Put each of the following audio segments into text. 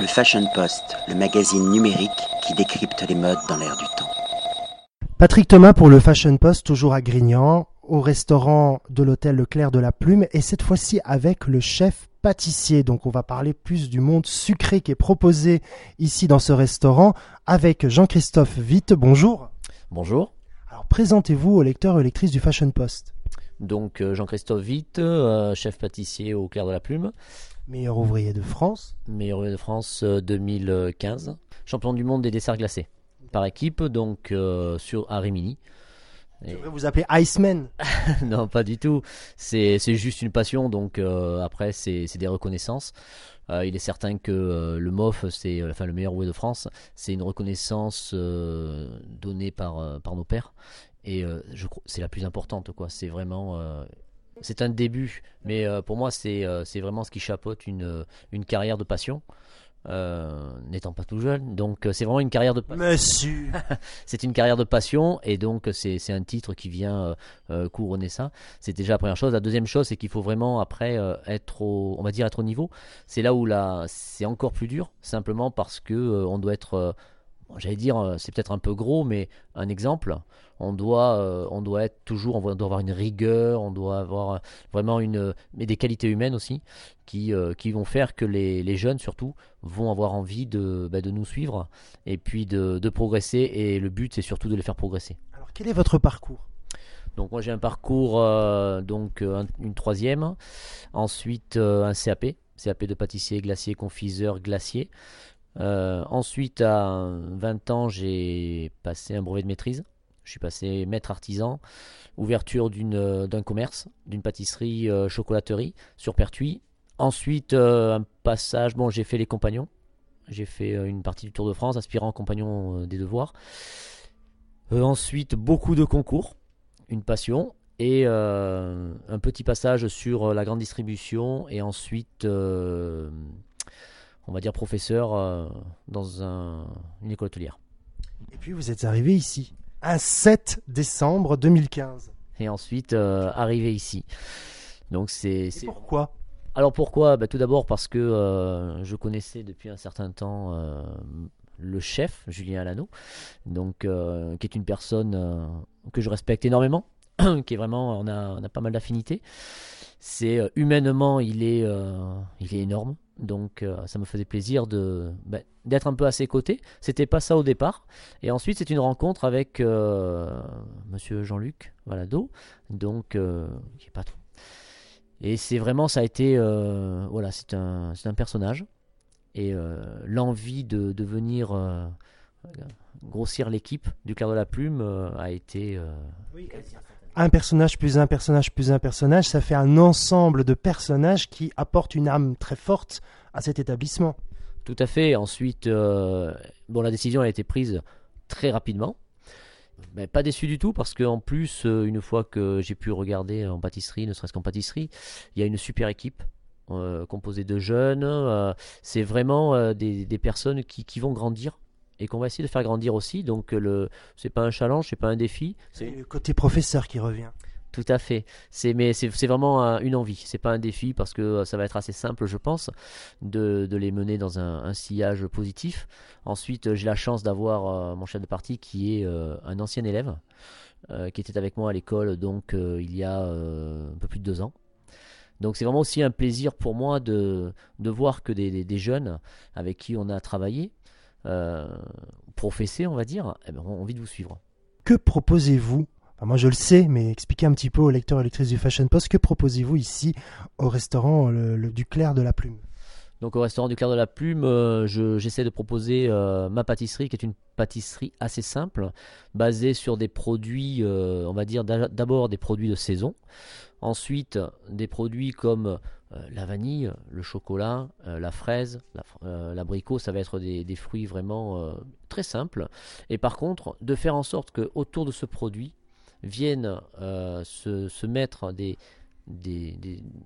Le Fashion Post, le magazine numérique qui décrypte les modes dans l'air du temps. Patrick Thomas pour le Fashion Post, toujours à Grignan, au restaurant de l'hôtel Le Clair de la Plume, et cette fois-ci avec le chef pâtissier. Donc on va parler plus du monde sucré qui est proposé ici dans ce restaurant avec Jean-Christophe Witt. Bonjour. Bonjour. Alors présentez-vous aux lecteurs et lectrices du Fashion Post. Donc euh, Jean-Christophe Witt, euh, chef pâtissier au Clair de la Plume. Meilleur ouvrier de France. Meilleur ouvrier de France 2015. Champion du monde des desserts glacés. Par équipe, donc euh, sur à Rimini. Je vais vous appeler Iceman. non, pas du tout. C'est juste une passion, donc après, c'est des reconnaissances. il est certain que le MOF, c'est enfin le meilleur ouvrier de France, c'est une reconnaissance donnée par, par nos pères. Et je c'est la plus importante, quoi. C'est vraiment c'est un début, mais euh, pour moi, c'est euh, c'est vraiment ce qui chapeaute une, une carrière de passion. Euh, n'étant pas tout jeune, donc c'est vraiment une carrière de passion. Monsieur C'est une carrière de passion, et donc c'est un titre qui vient couronner ça. C'est déjà la première chose. La deuxième chose, c'est qu'il faut vraiment après être au, on va dire être au niveau. C'est là où c'est encore plus dur, simplement parce que on doit être j'allais dire, euh, c'est peut-être un peu gros, mais un exemple, on doit, euh, on doit être toujours, on doit avoir une rigueur, on doit avoir euh, vraiment une, mais des qualités humaines aussi, qui, qui vont faire que les, les, jeunes surtout vont avoir envie de, bah, de nous suivre et puis de, de progresser. Et le but, c'est surtout de les faire progresser. Alors, quel est votre parcours? Donc moi j'ai un parcours donc une troisième, ensuite un CAP, CAP de pâtissier, glacier, confiseur, glacier. Euh, ensuite, à 20 ans, j'ai passé un brevet de maîtrise. Je suis passé maître artisan, ouverture euh, d'un commerce, d'une pâtisserie euh, chocolaterie sur Pertuis. Ensuite, un passage, bon, j'ai fait les compagnons. J'ai fait une partie du Tour de France, aspirant compagnon des devoirs. ensuite, beaucoup de concours, une passion. Et un petit passage sur la grande distribution. Et ensuite, on va dire, professeur euh, dans une école hôtelière. Et puis vous êtes arrivé ici, un 7 décembre 2015. Et ensuite, euh, arrivé ici. Donc c'est. Pourquoi? Alors pourquoi? Bah, Tout d'abord parce que euh, je connaissais depuis un certain temps le chef, Julien Alano, donc, qui est une personne que je respecte énormément, qui est vraiment, on a, on a pas mal d'affinités. C'est humainement, il est, il est énorme. Donc euh, ça me faisait plaisir de ben, d'être un peu à ses côtés. C'était pas ça au départ. Et ensuite c'est une rencontre avec euh, Monsieur Jean-Luc Valado, donc euh, qui est patron. Et c'est vraiment ça a été voilà c'est un c'est un personnage et l'envie de, de venir grossir l'équipe du Clair de la Plume a été oui, un personnage plus un personnage plus un personnage, ça fait un ensemble de personnages qui apportent une âme très forte à cet établissement. Tout à fait. Ensuite, euh, bon, la décision a été prise très rapidement. Mais pas déçu du tout parce qu'en plus, euh, une fois que j'ai pu regarder en pâtisserie, ne serait-ce qu'en pâtisserie, il y a une super équipe euh, composée de jeunes. c'est vraiment des, personnes qui, qui vont grandir et qu'on va essayer de faire grandir aussi. Donc le c'est pas un challenge, c'est pas un défi. C'est le côté professeur qui revient. Tout à fait. C'est mais c'est vraiment une envie. C'est pas un défi parce que euh, ça va être assez simple, je pense, de, de les mener dans un, sillage positif. Ensuite, j'ai la chance d'avoir euh, mon chef de partie qui est euh, un ancien élève qui était avec moi à l'école donc il y a un peu plus de deux ans. Donc c'est vraiment aussi un plaisir pour moi de, de voir que des, des, jeunes avec qui on a travaillé euh, professés, on va dire, eh ben, ont envie de vous suivre. Que proposez-vous moi je le sais, mais expliquez un petit peu aux lecteurs et lectrices du Fashion Post, que proposez-vous ici au restaurant le, du Clair de la Plume? Donc au restaurant du Clair de la Plume, euh, j'essaie de proposer euh, ma pâtisserie, qui est une pâtisserie assez simple, basée sur des produits, on va dire d'abord des produits de saison, ensuite des produits comme euh, la vanille, le chocolat, euh, la fraise, euh, l'abricot, ça va être des, fruits vraiment très simples. Et par contre, de faire en sorte que autour de ce produit viennent se, mettre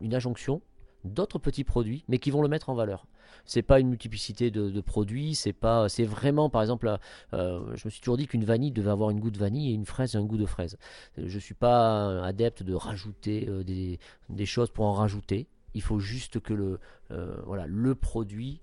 une injonction d'autres petits produits, mais qui vont le mettre en valeur. C'est pas une multiplicité de, produits, c'est pas, c'est vraiment, par exemple, je me suis toujours dit qu'une vanille devait avoir une goût de vanille et une fraise un goût de fraise. Je suis pas adepte de rajouter des, des choses pour en rajouter. Il faut juste que le, euh, voilà, le produit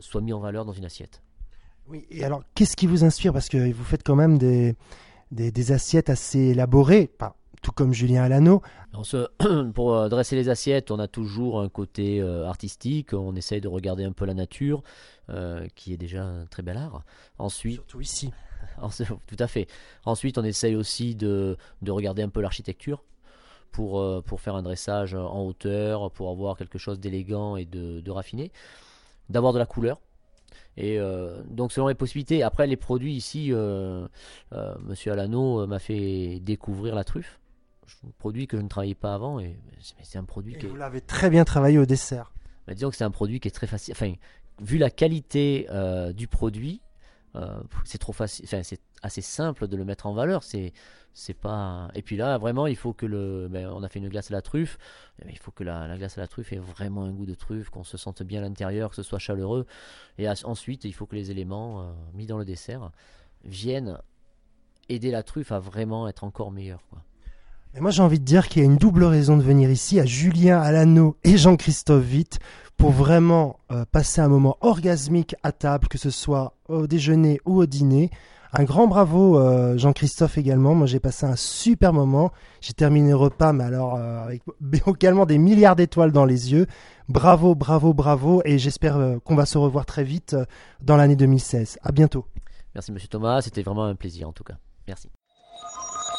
soit mis en valeur dans une assiette. Oui, et alors qu'est-ce qui vous inspire? Parce que vous faites quand même des, des, assiettes assez élaborées, tout comme Julien Alano. pour dresser les assiettes, on a toujours un côté artistique, on essaye de regarder un peu la nature, qui est déjà un très bel art. Ensuite, Surtout ici. Tout à fait. Ensuite, on essaye aussi de, regarder un peu l'architecture pour, euh, pour faire un dressage en hauteur, pour avoir quelque chose d'élégant et de, raffiné, d'avoir de la couleur. Et euh, donc selon les possibilités, après les produits ici, euh, Monsieur Alano m'a fait découvrir la truffe, produit que je ne travaillais pas avant, et c'est un produit et Vous l'avez très bien travaillé au dessert. Mais disons que c'est un produit qui est très facile. Enfin, vu la qualité du produit, euh, c'est trop facile, enfin, c'est assez simple de le mettre en valeur. C'est, c'est pas. Et puis là, vraiment, il faut que le. Ben, on a fait une glace à la truffe. Eh il faut que la, glace à la truffe ait vraiment un goût de truffe, qu'on se sente bien à l'intérieur, que ce soit chaleureux. Et ensuite, il faut que les éléments euh, mis dans le dessert viennent aider la truffe à vraiment être encore meilleure. Quoi. Et moi, j'ai envie de dire qu'il y a une double raison de venir ici à Julien Alano et Jean-Christophe Witt pour vraiment euh, passer un moment orgasmique à table, que ce soit au déjeuner ou au dîner. Un grand bravo euh, Jean-Christophe également. Moi j'ai passé un super moment. J'ai terminé le repas, mais alors euh, avec également des milliards d'étoiles dans les yeux. Bravo, bravo, bravo. Et j'espère qu'on va se revoir très vite dans l'année 2016. À bientôt. Merci Monsieur Thomas. C'était vraiment un plaisir en tout cas. Merci.